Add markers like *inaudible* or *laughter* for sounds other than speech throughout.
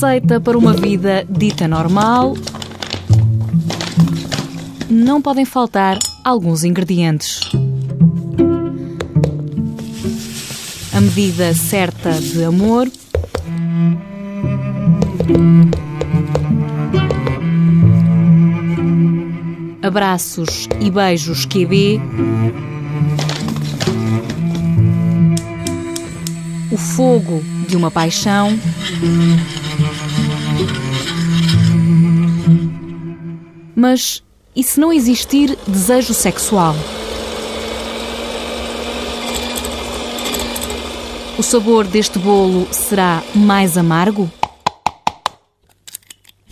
receita para uma vida dita normal, não podem faltar alguns ingredientes. A medida certa de amor. Abraços e beijos QB. O fogo de uma paixão. Mas e se não existir desejo sexual? O sabor deste bolo será mais amargo?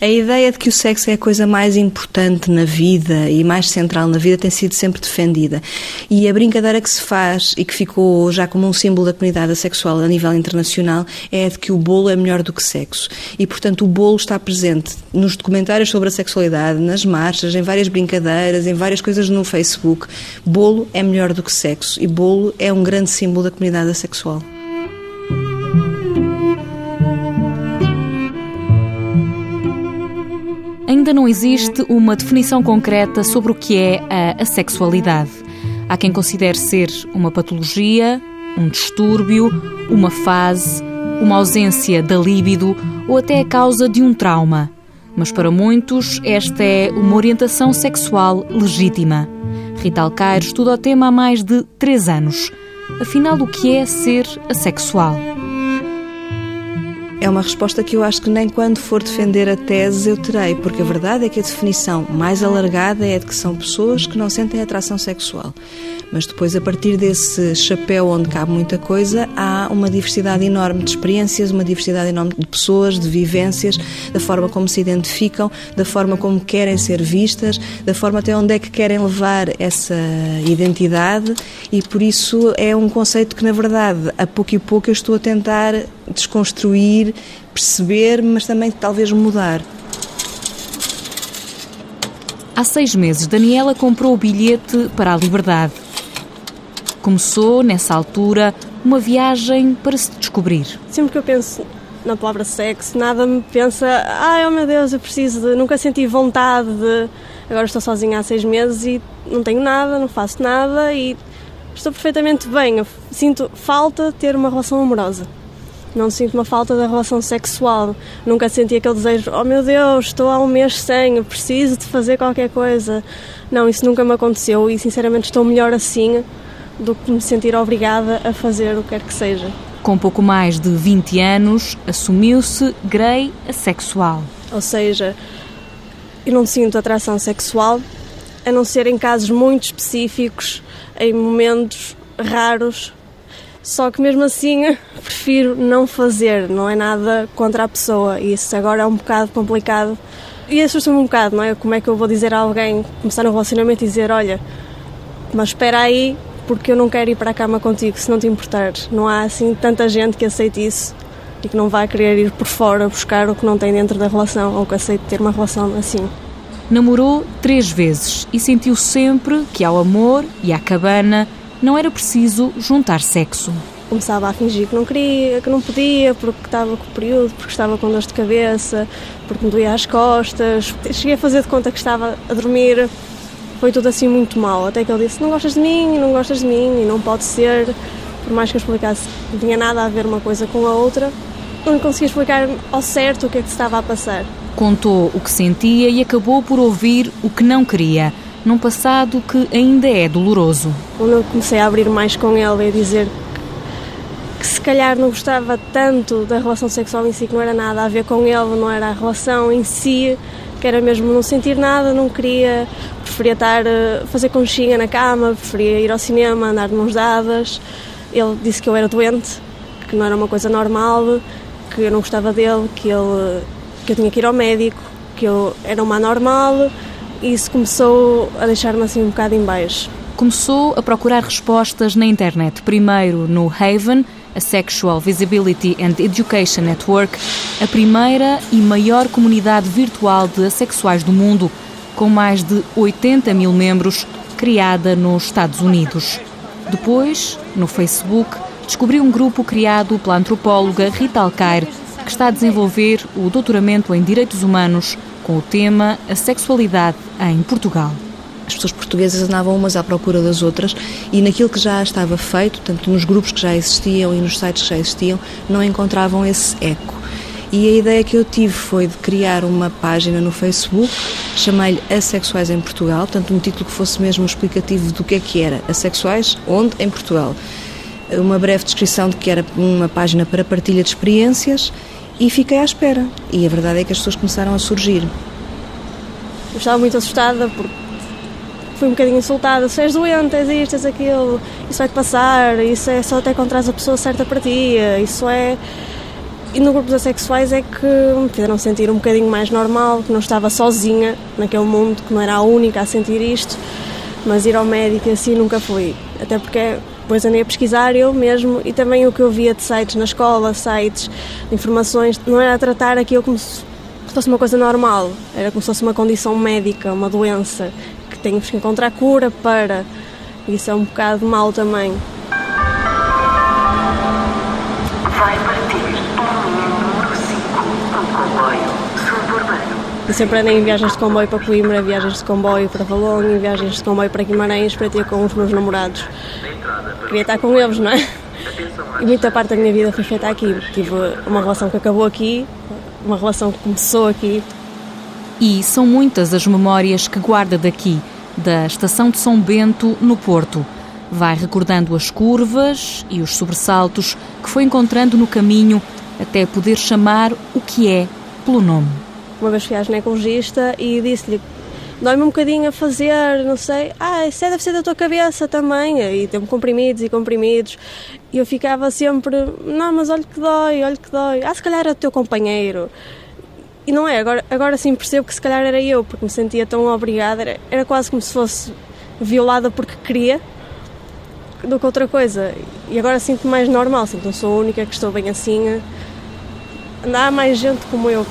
A ideia de que o sexo é a coisa mais importante na vida e mais central na vida tem sido sempre defendida. E a brincadeira que se faz e que ficou já como um símbolo da comunidade sexual a nível internacional é a de que o bolo é melhor do que sexo. E, portanto, o bolo está presente nos documentários sobre a sexualidade, nas marchas, em várias brincadeiras, em várias coisas no Facebook. Bolo é melhor do que sexo e bolo é um grande símbolo da comunidade sexual. Ainda não existe uma definição concreta sobre o que é a sexualidade. Há quem considere ser uma patologia, um distúrbio, uma fase, uma ausência da líbido ou até a causa de um trauma. Mas para muitos, esta é uma orientação sexual legítima. Rita Alcaire estuda o tema há mais de três anos. Afinal, o que é ser assexual? É uma resposta que eu acho que nem quando for defender a tese eu terei, porque a verdade é que a definição mais alargada é de que são pessoas que não sentem atração sexual. Mas depois, a partir desse chapéu onde cabe muita coisa, há uma diversidade enorme de experiências, uma diversidade enorme de pessoas, de vivências, da forma como se identificam, da forma como querem ser vistas, da forma até onde é que querem levar essa identidade e por isso é um conceito que, na verdade, a pouco e pouco eu estou a tentar desconstruir, perceber, mas também talvez mudar. Há seis meses, Daniela comprou o bilhete para a liberdade. Começou, nessa altura, uma viagem para se descobrir. Sempre que eu penso na palavra sexo, nada me pensa, ai oh meu Deus, eu preciso de. Nunca senti vontade de. Agora estou sozinha há seis meses e não tenho nada, não faço nada e estou perfeitamente bem. Eu sinto falta de ter uma relação amorosa. Não sinto uma falta da relação sexual. Nunca senti aquele desejo, oh meu Deus, estou há um mês sem, preciso de fazer qualquer coisa. Não, isso nunca me aconteceu e sinceramente estou melhor assim do que me sentir obrigada a fazer o que quer que seja. Com pouco mais de 20 anos, assumiu-se grey assexual. Ou seja, eu não sinto atração sexual, a não ser em casos muito específicos, em momentos raros só que mesmo assim *laughs* prefiro não fazer, não é nada contra a pessoa. E isso agora é um bocado complicado. E assusta-me um bocado, não é? Como é que eu vou dizer a alguém, começar um relacionamento e dizer: Olha, mas espera aí, porque eu não quero ir para a cama contigo, se não te importares. Não há assim tanta gente que aceite isso e que não vai querer ir por fora buscar o que não tem dentro da relação ou que aceite ter uma relação assim. Namorou três vezes e sentiu sempre que ao amor e à cabana não era preciso juntar sexo. Começava a fingir que não queria, que não podia, porque estava com o período, porque estava com dor de cabeça, porque me doía as costas. Cheguei a fazer de conta que estava a dormir. Foi tudo assim muito mal. Até que ele disse: Não gostas de mim, não gostas de mim, e não pode ser. Por mais que eu explicasse, não tinha nada a ver uma coisa com a outra, não conseguia explicar ao certo o que é que se estava a passar. Contou o que sentia e acabou por ouvir o que não queria num passado que ainda é doloroso. Quando eu comecei a abrir mais com ele e dizer que se calhar não gostava tanto da relação sexual em si, que não era nada a ver com ele, não era a relação em si, que era mesmo não sentir nada, não queria, preferia estar a fazer conchinha na cama, preferia ir ao cinema, andar de mãos dadas. Ele disse que eu era doente, que não era uma coisa normal, que eu não gostava dele, que, ele, que eu tinha que ir ao médico, que eu era uma anormal e isso começou a deixar-me assim um bocado em baixo. Começou a procurar respostas na internet, primeiro no Haven, a Sexual Visibility and Education Network, a primeira e maior comunidade virtual de assexuais do mundo, com mais de 80 mil membros, criada nos Estados Unidos. Depois, no Facebook, descobriu um grupo criado pela antropóloga Rita Alcaire, que que está a desenvolver o doutoramento em Direitos Humanos com o tema A Sexualidade em Portugal. As pessoas portuguesas andavam umas à procura das outras e naquilo que já estava feito, tanto nos grupos que já existiam e nos sites que já existiam, não encontravam esse eco. E a ideia que eu tive foi de criar uma página no Facebook, chamei-lhe Assexuais em Portugal, portanto um título que fosse mesmo explicativo do que é que era Assexuais, onde? Em Portugal. Uma breve descrição de que era uma página para partilha de experiências e fiquei à espera. E a verdade é que as pessoas começaram a surgir. Eu estava muito assustada porque fui um bocadinho insultada. Se és doente, és isto, és aquilo, isso vai-te passar, isso é só até encontrar a pessoa certa para ti, isso é e no grupo dos assexuais é que me fizeram sentir um bocadinho mais normal, que não estava sozinha naquele mundo, que não era a única a sentir isto, mas ir ao médico assim nunca fui. Até porque depois andei a pesquisar eu mesmo e também o que eu via de sites na escola, sites informações, não era a tratar aquilo como se fosse uma coisa normal, era como se fosse uma condição médica, uma doença, que temos que encontrar cura para. Isso é um bocado mal também. E sempre andei em viagens de comboio para Coimbra, viagens de comboio para Valongo, viagens de comboio para Guimarães para ter com os meus namorados. Queria estar com eles, não é? E muita parte da minha vida foi feita aqui. Tive uma relação que acabou aqui, uma relação que começou aqui. E são muitas as memórias que guarda daqui, da estação de São Bento, no Porto. Vai recordando as curvas e os sobressaltos que foi encontrando no caminho até poder chamar o que é pelo nome uma vez fui à ginecologista e disse-lhe dói-me um bocadinho a fazer, não sei, ah, isso é, deve ser da tua cabeça também, e tem comprimidos e comprimidos, e eu ficava sempre, não, mas olha que dói, olha que dói, ah, se calhar era o teu companheiro, e não é, agora, agora sim percebo que se calhar era eu, porque me sentia tão obrigada, era, era quase como se fosse violada porque queria, do que outra coisa, e agora sinto-me mais normal, sinto não sou a única que estou bem assim, há mais gente como eu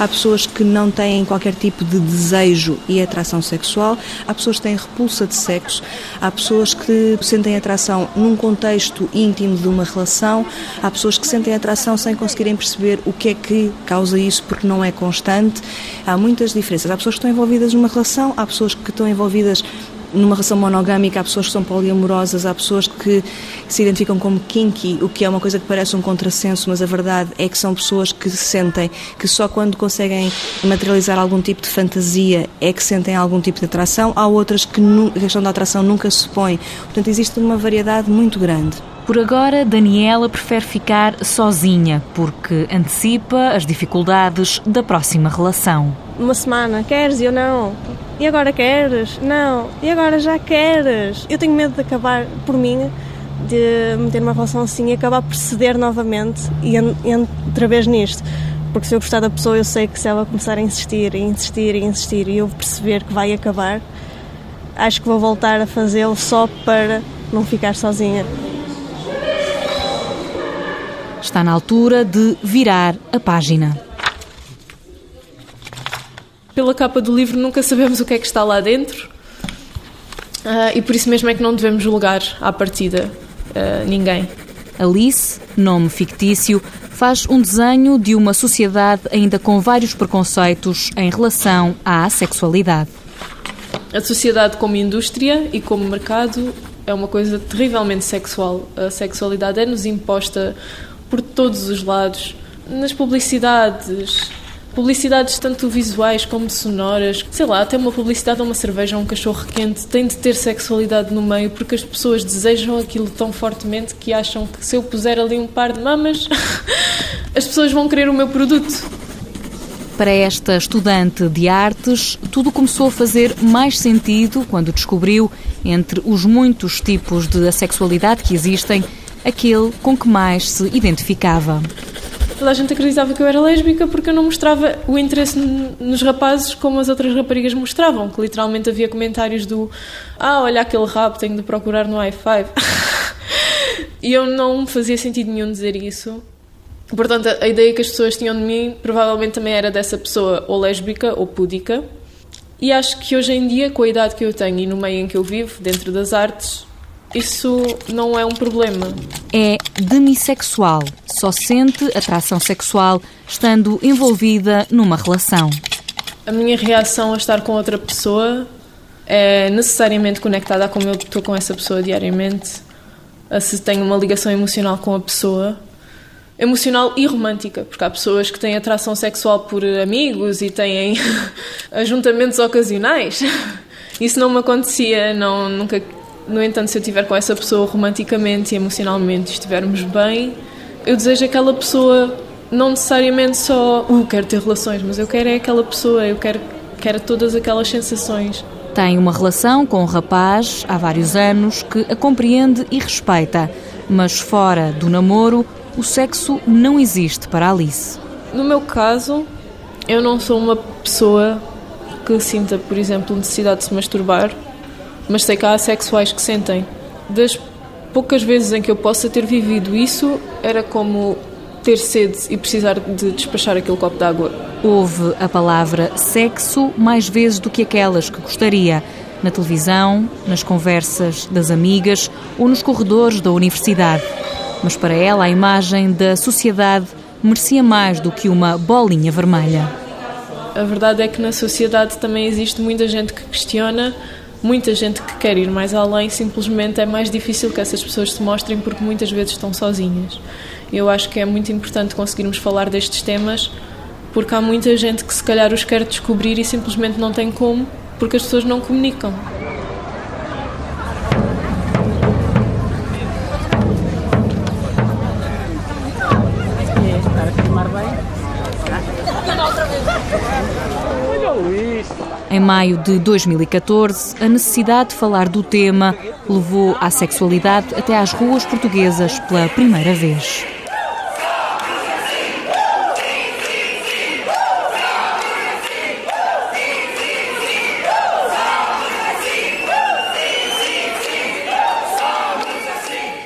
Há pessoas que não têm qualquer tipo de desejo e atração sexual, há pessoas que têm repulsa de sexo, há pessoas que sentem atração num contexto íntimo de uma relação, há pessoas que sentem atração sem conseguirem perceber o que é que causa isso porque não é constante. Há muitas diferenças. Há pessoas que estão envolvidas numa relação, há pessoas que estão envolvidas numa relação monogâmica há pessoas que são poliamorosas, há pessoas que se identificam como kinky, o que é uma coisa que parece um contrassenso, mas a verdade é que são pessoas que sentem que só quando conseguem materializar algum tipo de fantasia é que sentem algum tipo de atração, há outras que a questão da atração nunca se põe. Portanto, existe uma variedade muito grande. Por agora, Daniela prefere ficar sozinha, porque antecipa as dificuldades da próxima relação. Uma semana, queres eu não. E agora queres? Não. E agora já queres? Eu tenho medo de acabar por mim, de meter uma relação assim e acabar por ceder novamente e outra vez nisto. Porque se eu gostar da pessoa, eu sei que se ela começar a insistir, e insistir, e insistir, e eu perceber que vai acabar, acho que vou voltar a fazê-lo só para não ficar sozinha. Está na altura de virar a página. Pela capa do livro nunca sabemos o que é que está lá dentro uh, e por isso mesmo é que não devemos julgar à partida uh, ninguém. Alice, nome fictício, faz um desenho de uma sociedade ainda com vários preconceitos em relação à sexualidade. A sociedade como indústria e como mercado é uma coisa terrivelmente sexual. A sexualidade é-nos imposta por todos os lados. Nas publicidades, publicidades tanto visuais como sonoras, sei lá, até uma publicidade a uma cerveja ou um cachorro quente tem de ter sexualidade no meio porque as pessoas desejam aquilo tão fortemente que acham que se eu puser ali um par de mamas, *laughs* as pessoas vão querer o meu produto. Para esta estudante de artes, tudo começou a fazer mais sentido quando descobriu, entre os muitos tipos de sexualidade que existem, aquele com que mais se identificava. Toda a gente acreditava que eu era lésbica porque eu não mostrava o interesse nos rapazes como as outras raparigas mostravam, que literalmente havia comentários do ah, olha aquele rap, tenho de procurar no i5. *laughs* e eu não fazia sentido nenhum dizer isso. Portanto, a ideia que as pessoas tinham de mim provavelmente também era dessa pessoa ou lésbica ou púdica. E acho que hoje em dia, com a idade que eu tenho e no meio em que eu vivo, dentro das artes, isso não é um problema. É demissexual. Só sente atração sexual estando envolvida numa relação. A minha reação a estar com outra pessoa é necessariamente conectada a como eu estou com essa pessoa diariamente, a se tenho uma ligação emocional com a pessoa. Emocional e romântica, porque há pessoas que têm atração sexual por amigos e têm *laughs* ajuntamentos ocasionais. *laughs* Isso não me acontecia, não, nunca no entanto, se eu estiver com essa pessoa romanticamente e emocionalmente estivermos bem, eu desejo aquela pessoa não necessariamente só, uh, quero ter relações, mas eu quero é aquela pessoa, eu quero, quero todas aquelas sensações. Tem uma relação com um rapaz há vários anos que a compreende e respeita, mas fora do namoro, o sexo não existe para Alice. No meu caso, eu não sou uma pessoa que sinta, por exemplo, necessidade de se masturbar mas sei que há assexuais que sentem. Das poucas vezes em que eu possa ter vivido isso, era como ter sede e precisar de despachar aquele copo de água. Houve a palavra sexo mais vezes do que aquelas que gostaria. Na televisão, nas conversas das amigas ou nos corredores da universidade. Mas para ela, a imagem da sociedade merecia mais do que uma bolinha vermelha. A verdade é que na sociedade também existe muita gente que questiona muita gente que quer ir mais além, simplesmente é mais difícil que essas pessoas se mostrem porque muitas vezes estão sozinhas. Eu acho que é muito importante conseguirmos falar destes temas porque há muita gente que se calhar os quer descobrir e simplesmente não tem como porque as pessoas não comunicam. Em maio de 2014, a necessidade de falar do tema levou a sexualidade até às ruas portuguesas pela primeira vez.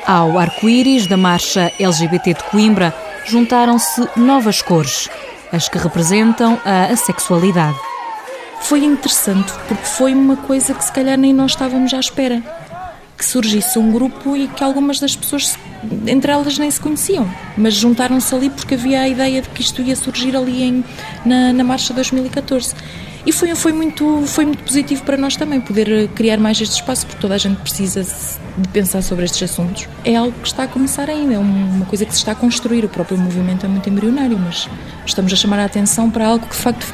Ao arco-íris da marcha LGBT de Coimbra juntaram-se novas cores, as que representam a assexualidade foi interessante porque foi uma coisa que se calhar nem nós estávamos à espera. Que surgisse um grupo e que algumas das pessoas, entre elas, nem se conheciam, mas juntaram-se ali porque havia a ideia de que isto ia surgir ali em, na, na Marcha 2014. E foi, foi, muito, foi muito positivo para nós também poder eh, criar mais este espaço, porque toda a gente precisa de pensar sobre estes assuntos. É algo que está a começar ainda, é uma coisa que se está a construir. O próprio movimento é muito embrionário, mas estamos a chamar a atenção para algo que de facto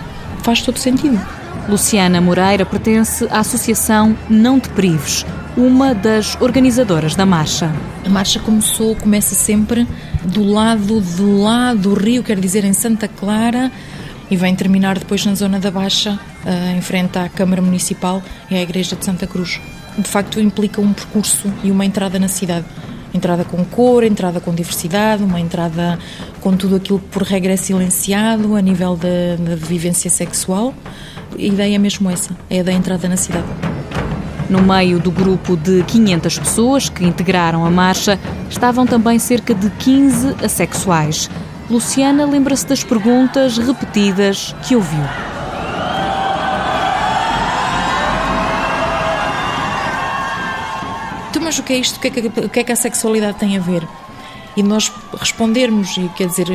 faz todo sentido. Luciana Moreira pertence à Associação Não Te Prives, uma das organizadoras da marcha. A marcha começou, começa sempre do lado de lá do rio, quer dizer, em Santa Clara, e vem terminar depois na zona da Baixa, eh, em frente à Câmara Municipal e à Igreja de Santa Cruz. De facto, implica um percurso e uma entrada na cidade. Entrada com cor, entrada com diversidade, uma entrada com tudo aquilo que por regra é silenciado a nível da vivência sexual a ideia é mesmo essa, é a da entrada na cidade. No meio do grupo de 500 pessoas que integraram a marcha, estavam também cerca de 15 assexuais. Luciana lembra-se das perguntas repetidas que ouviu. Então, mas o que é isto? O que é que, o que é que a sexualidade tem a ver? E nós respondermos, e quer dizer,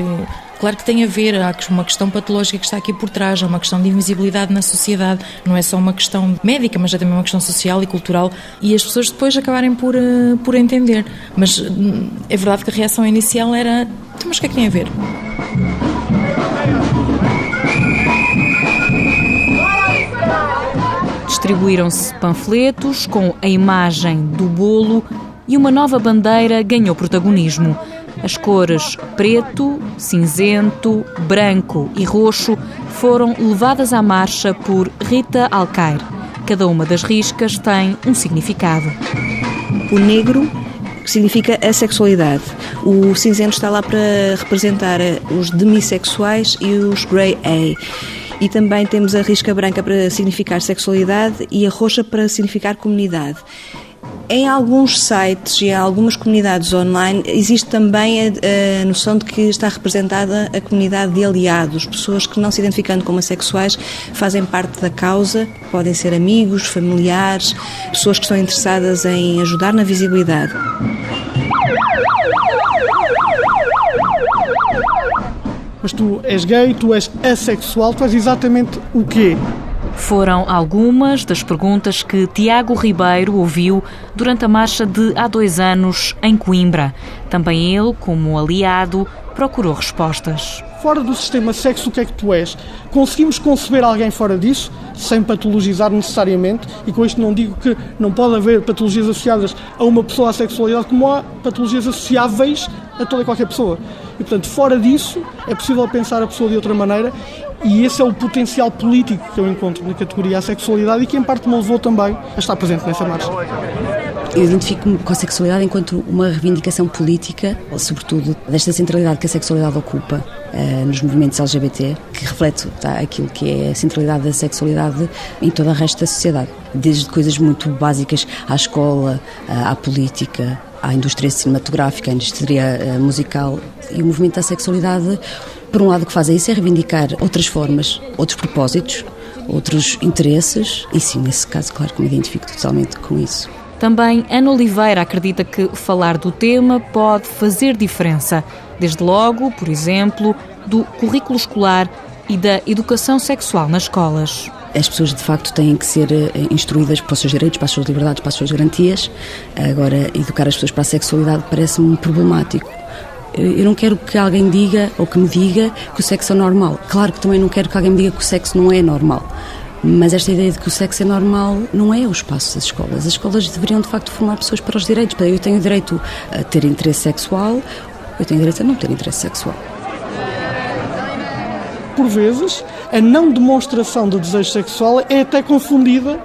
Claro que tem a ver, há uma questão patológica que está aqui por trás, há uma questão de invisibilidade na sociedade, não é só uma questão médica, mas é também uma questão social e cultural, e as pessoas depois acabarem por, uh, por entender. Mas hum, é verdade que a reação inicial era: então, mas o que é que tem a ver? Distribuíram-se panfletos com a imagem do bolo e uma nova bandeira ganhou protagonismo. As cores preto, cinzento, branco e roxo foram levadas à marcha por Rita Alcair. Cada uma das riscas tem um significado. O negro significa a sexualidade. O cinzento está lá para representar os demissexuais e os grey A. E também temos a risca branca para significar sexualidade e a roxa para significar comunidade. Em alguns sites e em algumas comunidades online existe também a, a, noção de que está representada a comunidade de aliados, pessoas que não se identificando como assexuais fazem parte da causa, podem ser amigos, familiares, pessoas que estão interessadas em ajudar na visibilidade. Mas tu és gay, tu és assexual, tu és exatamente o quê? Foram algumas das perguntas que Tiago Ribeiro ouviu durante a marcha de há dois anos em Coimbra. Também ele, como aliado, procurou respostas. Fora do sistema sexo, o que é que tu és? Conseguimos conceber alguém fora disso, sem patologizar necessariamente, e com isto não digo que não pode haver patologias associadas a uma pessoa à sexualidade, como há patologias associáveis a toda e qualquer pessoa. E, portanto, fora disso, é possível pensar a pessoa de outra maneira e esse é o potencial político que eu encontro na categoria sexualidade e que, em parte, me levou também a estar presente nessa marcha. Eu identifico-me com a sexualidade enquanto uma reivindicação política, sobretudo desta centralidade que a sexualidade ocupa uh, nos movimentos LGBT, que reflete tá, aquilo que é a centralidade da sexualidade em todo o resto da sociedade. Desde coisas muito básicas à escola, uh, à política, à indústria cinematográfica, à indústria uh, musical. E o movimento da sexualidade por um lado, o que faz é isso é reivindicar outras formas, outros propósitos, outros interesses, e sim, nesse caso, claro que me identifico totalmente com isso. Também Ana Oliveira acredita que falar do tema pode fazer diferença, desde logo, por exemplo, do currículo escolar e da educação sexual nas escolas. As pessoas, de facto, têm que ser eh, instruídas para os seus direitos, para as suas liberdades, para as suas garantias. Agora, educar as pessoas para a sexualidade parece-me problemático eu não quero que alguém diga ou que me diga que o sexo é normal. Claro que também não quero que alguém me diga que o sexo não é normal. Mas esta ideia de que o sexo é normal não é o espaço das escolas. As escolas deveriam, de facto, formar pessoas para os direitos. Eu tenho direito a ter interesse sexual, eu tenho direito a não ter interesse sexual. Por vezes, a não demonstração do desejo sexual é até confundida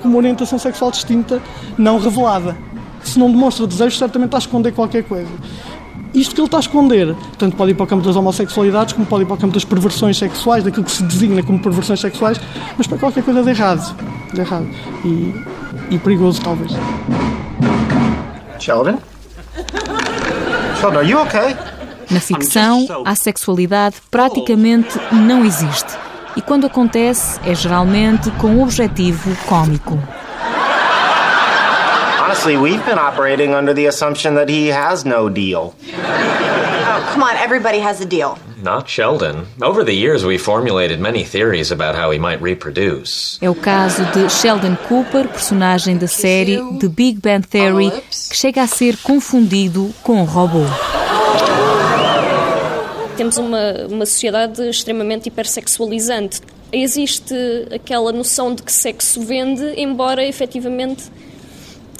com uma orientação sexual distinta, não revelada. Se não demonstra desejo, certamente está a esconder qualquer coisa isto que ele está a esconder. Tanto pode ir para o campo das homossexualidades, como pode ir para o campo das perversões sexuais, daquilo que se designa como perversões sexuais, mas para qualquer coisa de errado. De errado. E, e perigoso, talvez. Sheldon? Sheldon, are you okay? Na ficção, a sexualidade praticamente não existe. E quando acontece, é geralmente com um objetivo cômico. Honestly, we've been operating under the assumption that he has no deal. Oh, come on, everybody has a deal. Not Sheldon. Over the years, we formulated many theories about how he might reproduce. É o caso de Sheldon Cooper, personagem da série The Big Bang Theory, que chega a ser confundido com um robô. Temos uma, uma sociedade extremamente hipersexualizante. Existe aquela noção de que sexo vende, embora efetivamente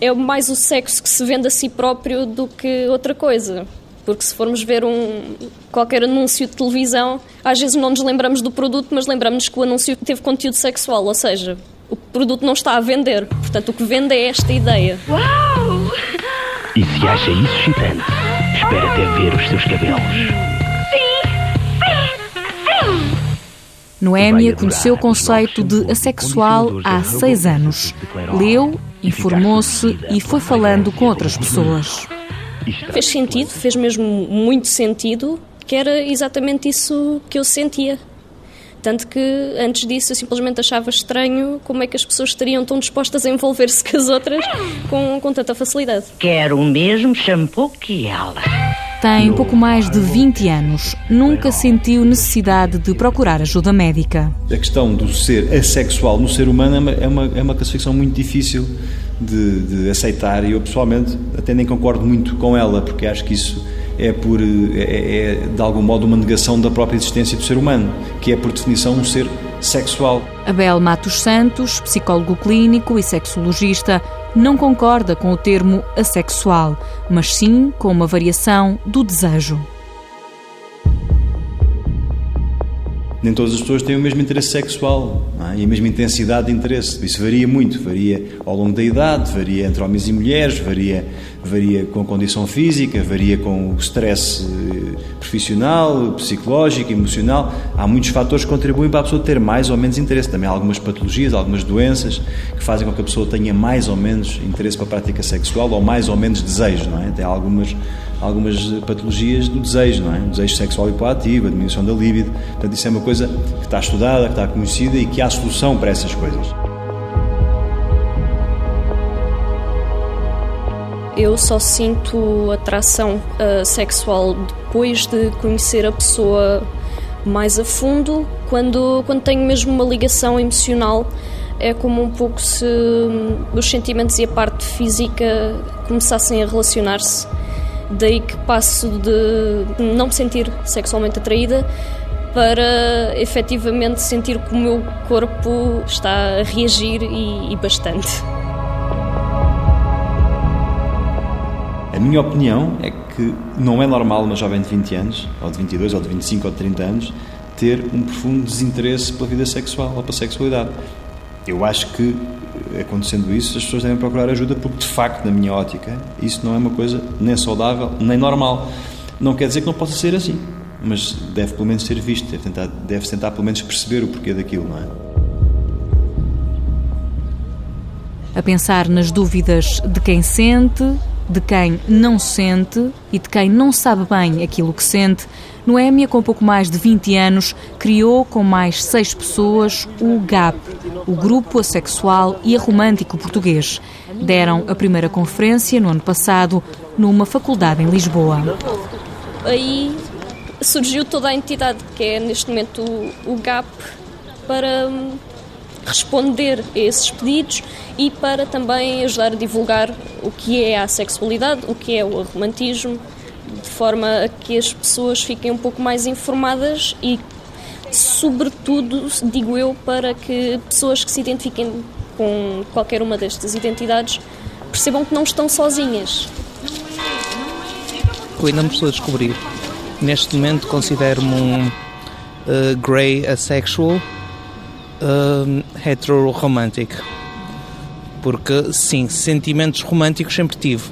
é mais o sexo que se vende a si próprio do que outra coisa. Porque se formos ver um, qualquer anúncio de televisão, às vezes não nos lembramos do produto, mas lembramos que o anúncio teve conteúdo sexual, ou seja, o produto não está a vender. Portanto, o que vende é esta ideia. Uau! E se acha isso excitante, espera até ver os seus cabelos. Noémia conheceu o conceito de assexual há seis anos. Leu informou-se e foi falando com outras pessoas. Fez sentido, fez mesmo muito sentido, que era exatamente isso que eu sentia. Tanto que antes disso eu simplesmente achava estranho como é que as pessoas estariam tão dispostas a envolver-se com as outras com, com tanta facilidade. Quero o mesmo shampoo que ela. Tem pouco mais de 20 anos. Nunca sentiu necessidade de procurar ajuda médica. A questão do ser assexual no ser humano é uma, é uma, é uma classificação muito difícil de, de, aceitar e eu pessoalmente até nem concordo muito com ela, porque acho que isso é, por, é, é, é de algum modo uma negação da própria existência do ser humano, que é por definição um ser sexual. Abel Matos Santos, psicólogo clínico e sexologista, não concorda com o termo assexual, mas sim com uma variação do desejo. nem todas as pessoas têm o mesmo interesse sexual é? e a mesma intensidade de interesse. Isso varia muito, varia ao longo da idade, varia entre homens e mulheres, varia, varia com a condição física, varia com o stress eh, profissional, psicológico, emocional. Há muitos fatores que contribuem para a pessoa ter mais ou menos interesse. Também há algumas patologias, algumas doenças que fazem com que a pessoa tenha mais ou menos interesse para a prática sexual ou mais ou menos desejo, não é? Tem algumas algumas patologias do desejo, não é? O desejo sexual hipoativo, a diminuição da libido. Portanto, isso é uma coisa que está estudada, que está conhecida e que há solução para essas coisas. Eu só sinto atração uh, sexual depois de conhecer a pessoa mais a fundo, quando, quando tenho mesmo uma ligação emocional. É como um pouco se hum, os sentimentos e a parte física começassem a relacionar-se. Daí que passo de não me sentir sexualmente atraída para efetivamente sentir que o meu corpo está a reagir e, e bastante. Minha opinião é que não é normal uma jovem de 20 anos, ou de 22, ou de 25, ou de 30 anos, ter um profundo desinteresse pela vida sexual ou pela sexualidade. Eu acho que acontecendo isso, as pessoas devem procurar ajuda, porque de facto, na minha ótica, isso não é uma coisa nem saudável, nem normal. Não quer dizer que não possa ser assim, mas deve pelo menos ser visto, deve tentar, deve tentar pelo menos perceber o porquê daquilo, não é? A pensar nas dúvidas de quem sente, de quem não sente e de quem não sabe bem aquilo que sente, Noémia, com pouco mais de 20 anos, criou com mais seis pessoas o GAP, o Grupo Assexual e Aromântico Português. Deram a primeira conferência no ano passado numa faculdade em Lisboa. Aí surgiu toda a entidade, que é neste momento o GAP, para hum, responder a esses pedidos e para também ajudar a divulgar o que é a sexualidade, o que é o romantismo, de forma a que as pessoas fiquem um pouco mais informadas e, sobretudo, digo eu, para que pessoas que se identifiquem com qualquer uma destas identidades percebam que não estão sozinhas. Eu ainda me estou a descobrir. Neste momento considero-me um uh, grey asexual uh, hetero-romantic. Porque, sim, sentimentos românticos sempre tive.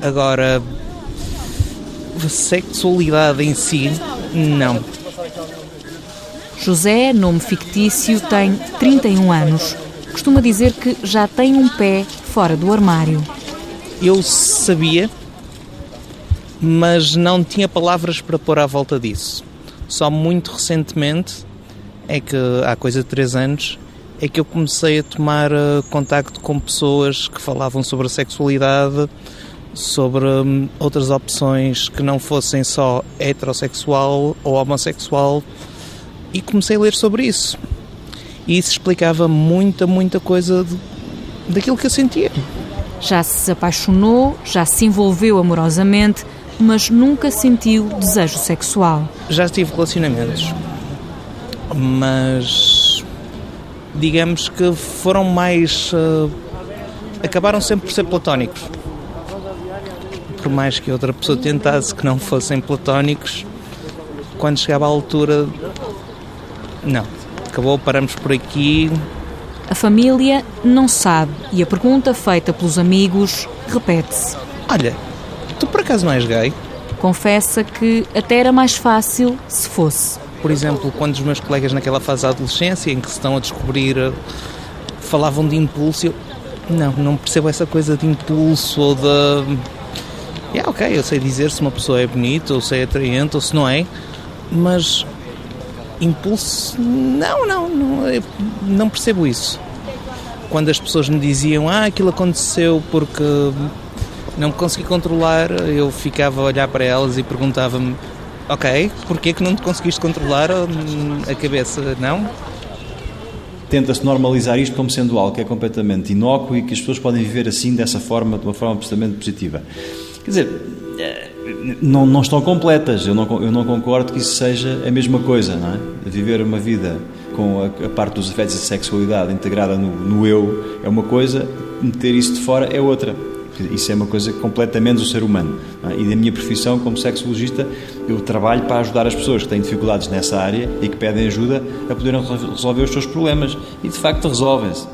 Agora, sexualidade em si, não. José, nome fictício, tem 31 anos. Costuma dizer que já tem um pé fora do armário. Eu sabia, mas não tinha palavras para pôr à volta disso. Só muito recentemente, é que há coisa de 3 anos, é que eu comecei a tomar uh, contacto com pessoas que falavam sobre a sexualidade, sobre hum, outras opções que não fossem só heterossexual ou homossexual e comecei a ler sobre isso. E isso explicava muita, muita coisa de, daquilo que eu sentia. Já se apaixonou, já se envolveu amorosamente, mas nunca sentiu desejo sexual. Já tive relacionamentos, mas digamos que foram mais. Uh, acabaram sempre por ser platónicos por mais que outra pessoa tentasse que não fossem platónicos, quando chegava à altura, não. Acabou, paramos por aqui. A família não sabe e a pergunta feita pelos amigos repete-se. Olha, tu por acaso não és gay? Confessa que até era mais fácil se fosse. Por exemplo, quando os meus colegas naquela fase da adolescência em que se estão a descobrir falavam de impulso, eu não, não percebo essa coisa de impulso ou de Yeah, ok, eu sei dizer se uma pessoa é bonita, ou se é atraente, ou se não é, mas impulso, não, não, não, não percebo isso. Quando as pessoas me diziam, ah, aquilo aconteceu porque não me consegui controlar, eu ficava a olhar para elas e perguntava-me, ok, porquê que não te conseguiste controlar a cabeça, não? Tenta-se normalizar isto como sendo algo que é completamente inócuo e que as pessoas podem viver assim, dessa forma, de uma forma absolutamente positiva. Quer dizer, eh, não, não estão completas. Eu não, eu não concordo que isso seja a mesma coisa, não é? Viver uma vida com a, a parte dos afetos e sexualidade integrada no, no, eu é uma coisa, meter isso de fora é outra. Isso é uma coisa completamente do ser humano. É? E da minha profissão como sexologista, eu trabalho para ajudar as pessoas que têm dificuldades nessa área e que pedem ajuda a poderem resolver os seus problemas. E de facto resolvem-se.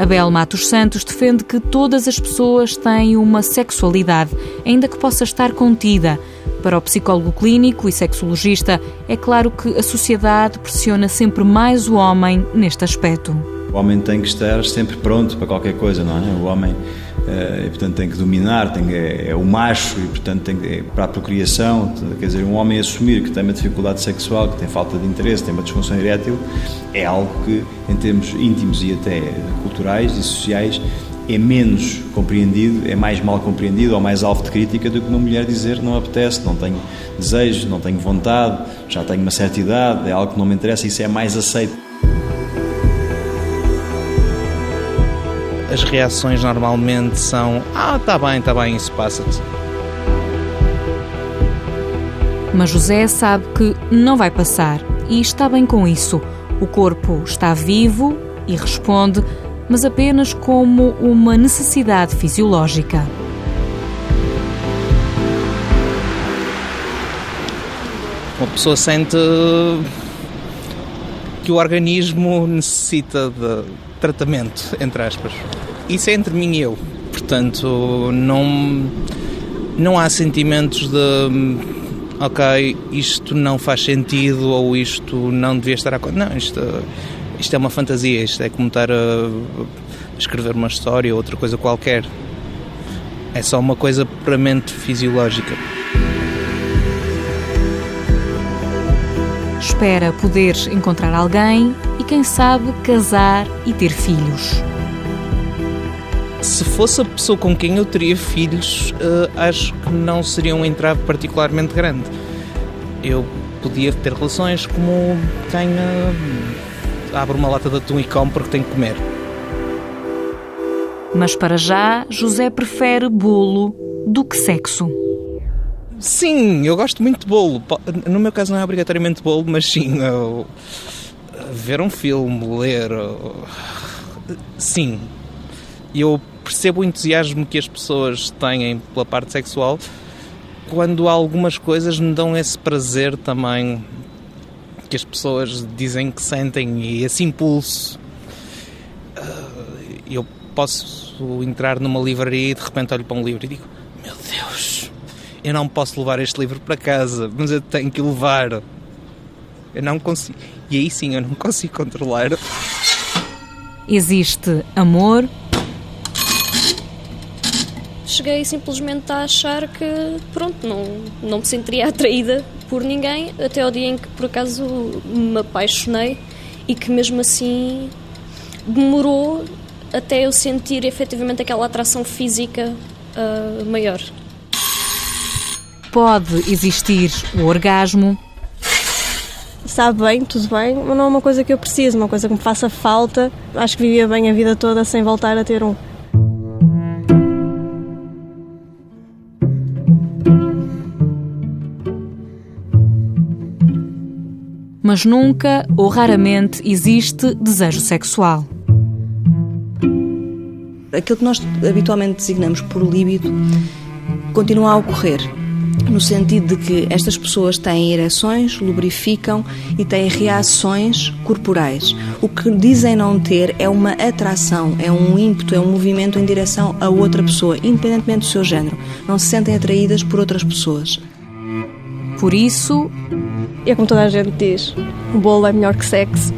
Abel Matos Santos defende que todas as pessoas têm uma sexualidade, ainda que possa estar contida. Para o psicólogo clínico e sexologista, é claro que a sociedade pressiona sempre mais o homem neste aspecto. O homem tem que estar sempre pronto para qualquer coisa, não é? O homem, eh, portanto, tem que dominar, tem, é, é, o macho e, portanto, tem, é para a procriação. Quer dizer, um homem assumir que tem uma dificuldade sexual, que tem falta de interesse, tem uma disfunção erétil, é algo que, em termos íntimos e até culturais e sociais, é menos compreendido, é mais mal compreendido ou mais alvo de crítica do que uma mulher dizer não apetece, não tenho desejo, não tenho vontade, já tenho uma certa idade, é algo que não me interessa, isso é mais aceito. As reações normalmente são: Ah, está bem, está bem, isso passa-te. Mas José sabe que não vai passar e está bem com isso. O corpo está vivo e responde, mas apenas como uma necessidade fisiológica. Uma pessoa sente que o organismo necessita de tratamento, entre aspas. Isso é entre mim e eu. Portanto, não, não há sentimentos de ok, isto não faz sentido ou isto não devia estar a Não, isto, isto é uma fantasia, isto é como estar a escrever uma história ou outra coisa qualquer. É só uma coisa puramente fisiológica. Espera poder encontrar alguém e, quem sabe, casar e ter filhos. Se fosse a pessoa com quem eu teria filhos, uh, acho que não seria um entrave particularmente grande. Eu podia ter relações como quem uh, abre uma lata de atum e come porque tem que comer. Mas para já, José prefere bolo do que sexo. Sim, eu gosto muito de bolo. No meu caso não é obrigatoriamente bolo, mas sim, eu, ver um filme, ler. Sim. Eu percebo o entusiasmo que as pessoas têm pela parte sexual quando algumas coisas me dão esse prazer também que as pessoas dizem que sentem e esse impulso. Eu posso entrar numa livraria e de repente olho para um livro e digo: Meu Deus, eu não posso levar este livro para casa, mas eu tenho que levar. Eu não consigo. E aí sim eu não consigo controlar. Existe amor, cheguei simplesmente a achar que, pronto, não, não me sentiria atraída por ninguém, até ao dia em que por acaso me apaixonei e que mesmo assim demorou até eu sentir efetivamente aquela atração física uh, maior. Pode existir o orgasmo. Sabe bem, tudo bem, mas não é uma coisa que eu preciso, uma coisa que me faça falta. Acho que vivia bem a vida toda sem voltar a ter um. mas nunca ou raramente existe desejo sexual. Aquilo que nós habitualmente designamos por líbido continua a ocorrer, no sentido de que estas pessoas têm ereções, lubrificam e têm reações corporais. O que dizem não ter é uma atração, é um ímpeto, é um movimento em direção a outra pessoa, independentemente do seu género. Não se sentem atraídas por outras pessoas. Por isso, é como toda a gente diz: o bolo é melhor que sexo.